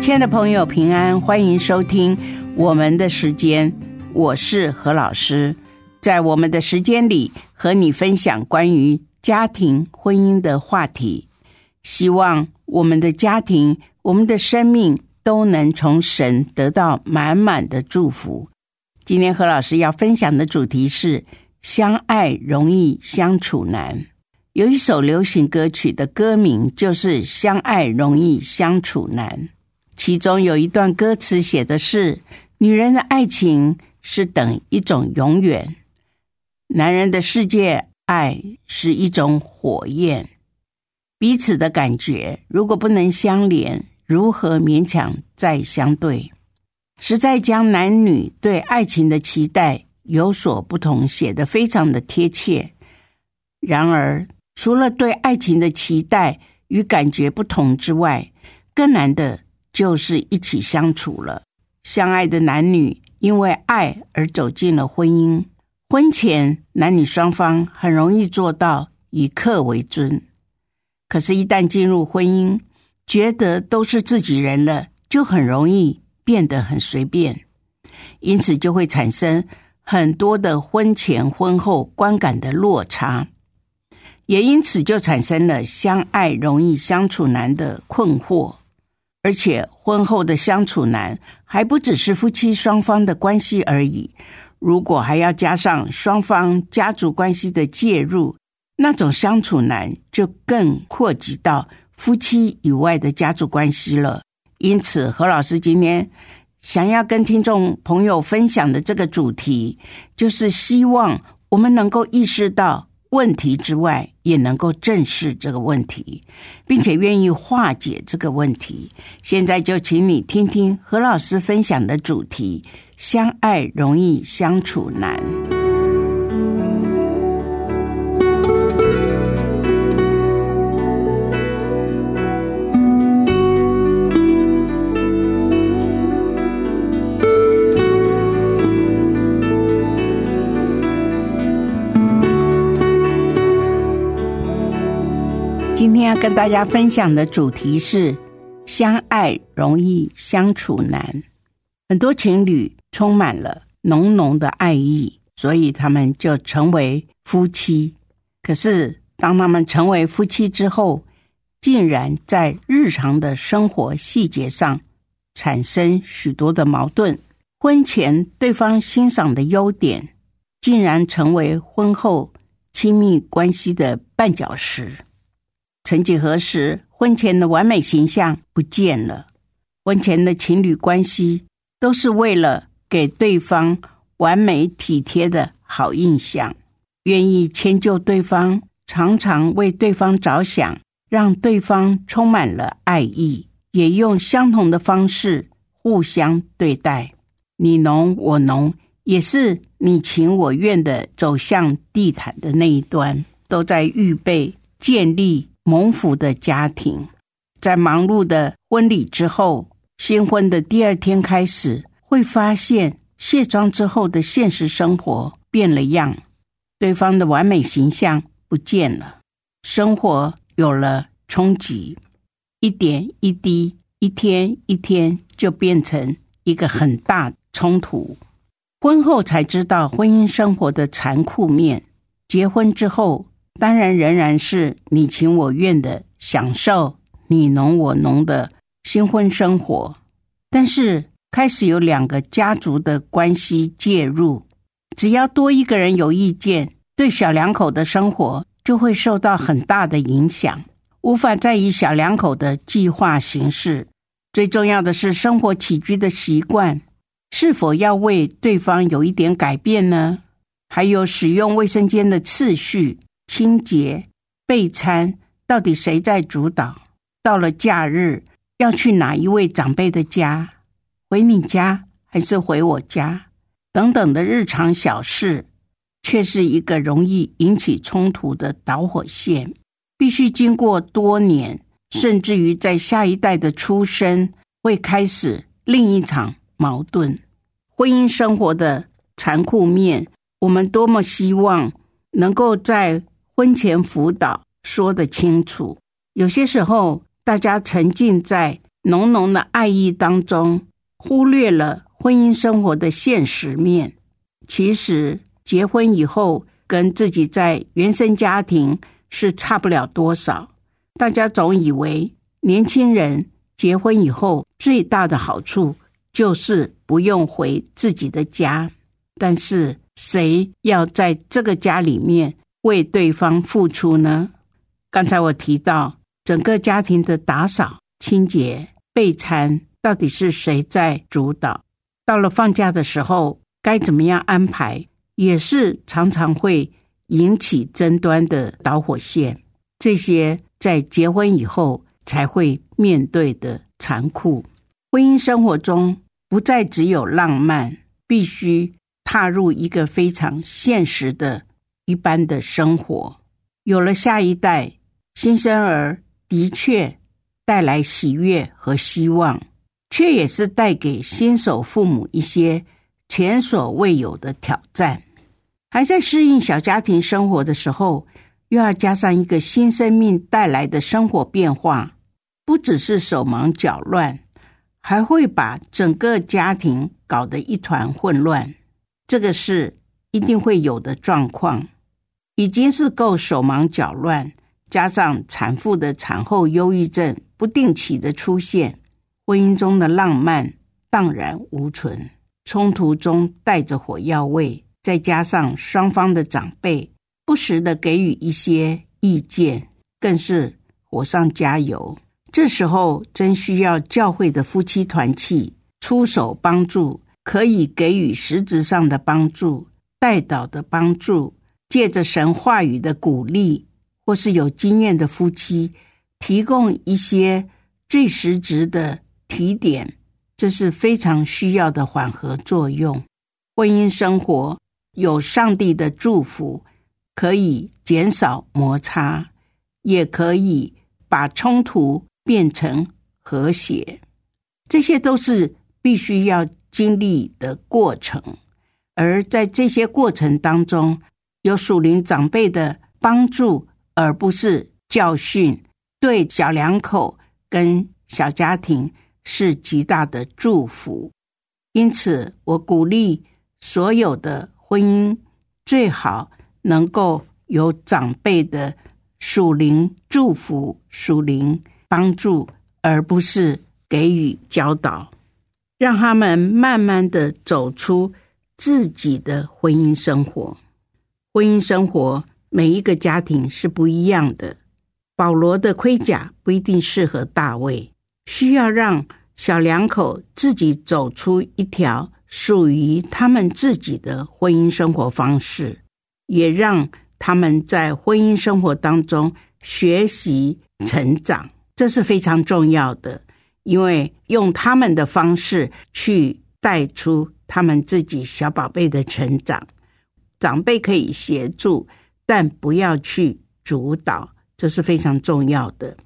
亲爱的朋友，平安，欢迎收听我们的时间，我是何老师。在我们的时间里，和你分享关于家庭、婚姻的话题。希望我们的家庭、我们的生命都能从神得到满满的祝福。今天何老师要分享的主题是“相爱容易相处难”。有一首流行歌曲的歌名就是“相爱容易相处难”。其中有一段歌词写的是：“女人的爱情是等一种永远，男人的世界爱是一种火焰。彼此的感觉如果不能相连，如何勉强再相对？实在将男女对爱情的期待有所不同，写得非常的贴切。然而，除了对爱情的期待与感觉不同之外，更难的。”就是一起相处了，相爱的男女因为爱而走进了婚姻。婚前男女双方很容易做到以客为尊，可是，一旦进入婚姻，觉得都是自己人了，就很容易变得很随便，因此就会产生很多的婚前婚后观感的落差，也因此就产生了相爱容易相处难的困惑。而且婚后的相处难，还不只是夫妻双方的关系而已。如果还要加上双方家族关系的介入，那种相处难就更扩及到夫妻以外的家族关系了。因此，何老师今天想要跟听众朋友分享的这个主题，就是希望我们能够意识到。问题之外，也能够正视这个问题，并且愿意化解这个问题。现在就请你听听何老师分享的主题：相爱容易相处难。跟大家分享的主题是“相爱容易相处难”。很多情侣充满了浓浓的爱意，所以他们就成为夫妻。可是，当他们成为夫妻之后，竟然在日常的生活细节上产生许多的矛盾。婚前对方欣赏的优点，竟然成为婚后亲密关系的绊脚石。曾几何时，婚前的完美形象不见了。婚前的情侣关系都是为了给对方完美体贴的好印象，愿意迁就对方，常常为对方着想，让对方充满了爱意，也用相同的方式互相对待，你侬我侬，也是你情我愿的走向地毯的那一端，都在预备建立。蒙福的家庭，在忙碌的婚礼之后，新婚的第二天开始，会发现卸妆之后的现实生活变了样，对方的完美形象不见了，生活有了冲击，一点一滴，一天一天，就变成一个很大冲突。婚后才知道婚姻生活的残酷面，结婚之后。当然，仍然是你情我愿的享受你侬我侬的新婚生活。但是，开始有两个家族的关系介入，只要多一个人有意见，对小两口的生活就会受到很大的影响，无法再以小两口的计划行事。最重要的是，生活起居的习惯是否要为对方有一点改变呢？还有使用卫生间的次序。清洁备餐到底谁在主导？到了假日，要去哪一位长辈的家，回你家还是回我家，等等的日常小事，却是一个容易引起冲突的导火线。必须经过多年，甚至于在下一代的出生，会开始另一场矛盾。婚姻生活的残酷面，我们多么希望能够在婚前辅导说得清楚。有些时候，大家沉浸在浓浓的爱意当中，忽略了婚姻生活的现实面。其实，结婚以后跟自己在原生家庭。是差不了多少。大家总以为年轻人结婚以后最大的好处就是不用回自己的家，但是谁要在这个家里面为对方付出呢？刚才我提到整个家庭的打扫、清洁、备餐，到底是谁在主导？到了放假的时候该怎么样安排，也是常常会。引起争端的导火线，这些在结婚以后才会面对的残酷。婚姻生活中不再只有浪漫，必须踏入一个非常现实的一般的生活。有了下一代，新生儿的确带来喜悦和希望，却也是带给新手父母一些前所未有的挑战。还在适应小家庭生活的时候，又要加上一个新生命带来的生活变化，不只是手忙脚乱，还会把整个家庭搞得一团混乱。这个是一定会有的状况，已经是够手忙脚乱，加上产妇的产后忧郁症不定期的出现，婚姻中的浪漫荡然无存，冲突中带着火药味。再加上双方的长辈不时的给予一些意见，更是火上加油。这时候真需要教会的夫妻团契出手帮助，可以给予实质上的帮助、带导的帮助，借着神话语的鼓励，或是有经验的夫妻提供一些最实质的提点，这是非常需要的缓和作用。婚姻生活。有上帝的祝福，可以减少摩擦，也可以把冲突变成和谐。这些都是必须要经历的过程。而在这些过程当中，有属灵长辈的帮助，而不是教训，对小两口跟小家庭是极大的祝福。因此，我鼓励所有的。婚姻最好能够有长辈的属灵祝福、属灵帮助，而不是给予教导，让他们慢慢的走出自己的婚姻生活。婚姻生活每一个家庭是不一样的。保罗的盔甲不一定适合大卫，需要让小两口自己走出一条。属于他们自己的婚姻生活方式，也让他们在婚姻生活当中学习成长，这是非常重要的。因为用他们的方式去带出他们自己小宝贝的成长，长辈可以协助，但不要去主导，这是非常重要的。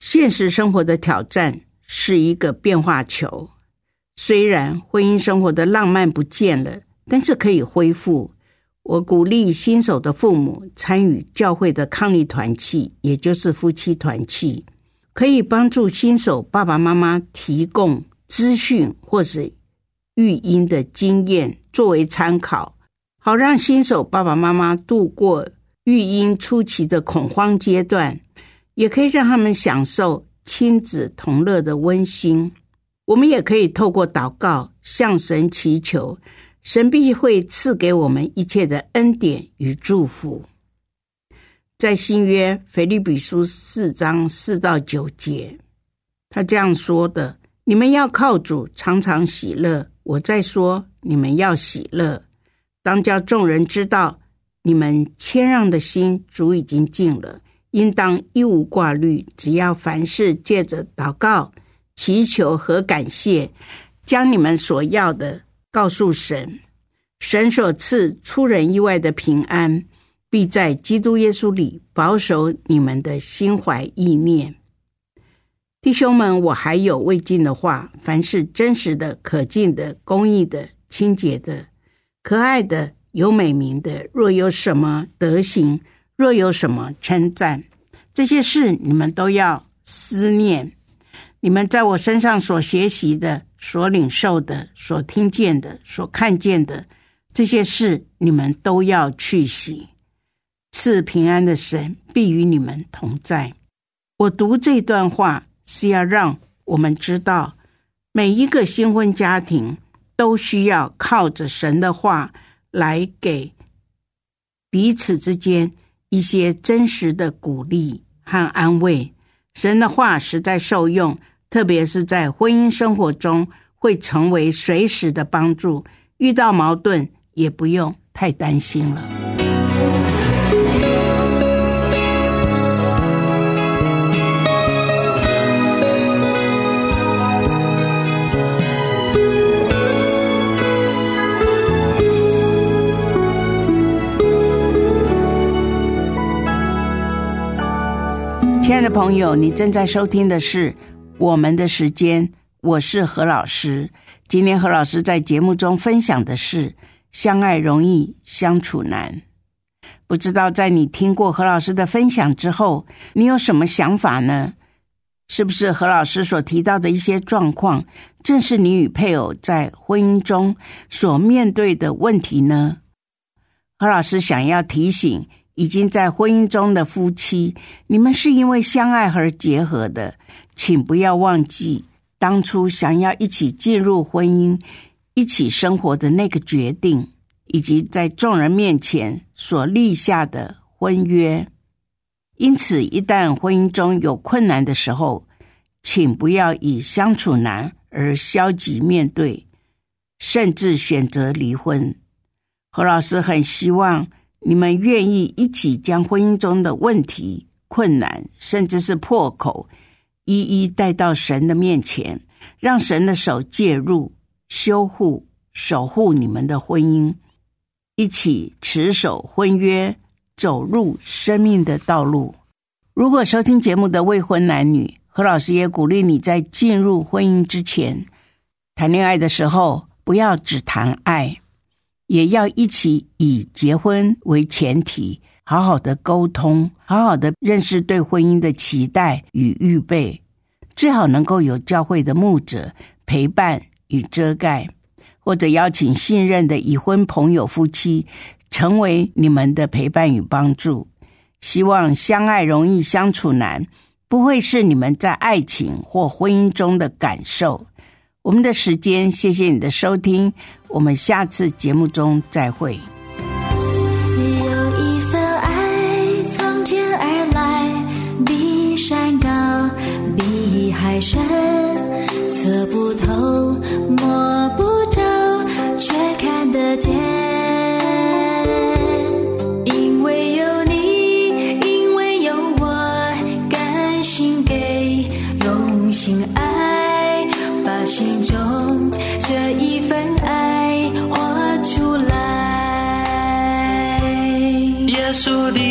现实生活的挑战是一个变化球。虽然婚姻生活的浪漫不见了，但是可以恢复。我鼓励新手的父母参与教会的抗力团契，也就是夫妻团契，可以帮助新手爸爸妈妈提供资讯或是育婴的经验作为参考，好让新手爸爸妈妈度过育婴初期的恐慌阶段，也可以让他们享受亲子同乐的温馨。我们也可以透过祷告向神祈求，神必会赐给我们一切的恩典与祝福。在新约腓立比书四章四到九节，他这样说的：“你们要靠主常常喜乐。我在说，你们要喜乐，当叫众人知道，你们谦让的心主已经尽了。应当一无挂虑，只要凡事借着祷告。”祈求和感谢，将你们所要的告诉神。神所赐出人意外的平安，必在基督耶稣里保守你们的心怀意念。弟兄们，我还有未尽的话：凡是真实的、可敬的、公义的、清洁的、可爱的、有美名的，若有什么德行，若有什么称赞，这些事你们都要思念。你们在我身上所学习的、所领受的、所听见的、所看见的。这些事你们都要去行，赐平安的神必与你们同在。我读这段话是要让我们知道，每一个新婚家庭都需要靠着神的话来给彼此之间一些真实的鼓励和安慰。神的话实在受用，特别是在婚姻生活中会成为随时的帮助。遇到矛盾。也不用太担心了。朋友，你正在收听的是《我们的时间》，我是何老师。今天何老师在节目中分享的是。相爱容易相处难，不知道在你听过何老师的分享之后，你有什么想法呢？是不是何老师所提到的一些状况，正是你与配偶在婚姻中所面对的问题呢？何老师想要提醒已经在婚姻中的夫妻，你们是因为相爱而结合的，请不要忘记当初想要一起进入婚姻。一起生活的那个决定，以及在众人面前所立下的婚约。因此，一旦婚姻中有困难的时候，请不要以相处难而消极面对，甚至选择离婚。何老师很希望你们愿意一起将婚姻中的问题、困难，甚至是破口，一一带到神的面前，让神的手介入。修护、守护你们的婚姻，一起持守婚约，走入生命的道路。如果收听节目的未婚男女，何老师也鼓励你在进入婚姻之前，谈恋爱的时候不要只谈爱，也要一起以结婚为前提，好好的沟通，好好的认识对婚姻的期待与预备，最好能够有教会的牧者陪伴。与遮盖，或者邀请信任的已婚朋友、夫妻，成为你们的陪伴与帮助。希望相爱容易相处难，不会是你们在爱情或婚姻中的感受。我们的时间，谢谢你的收听，我们下次节目中再会。有一份爱从天而来，比山高，比海深，测不注定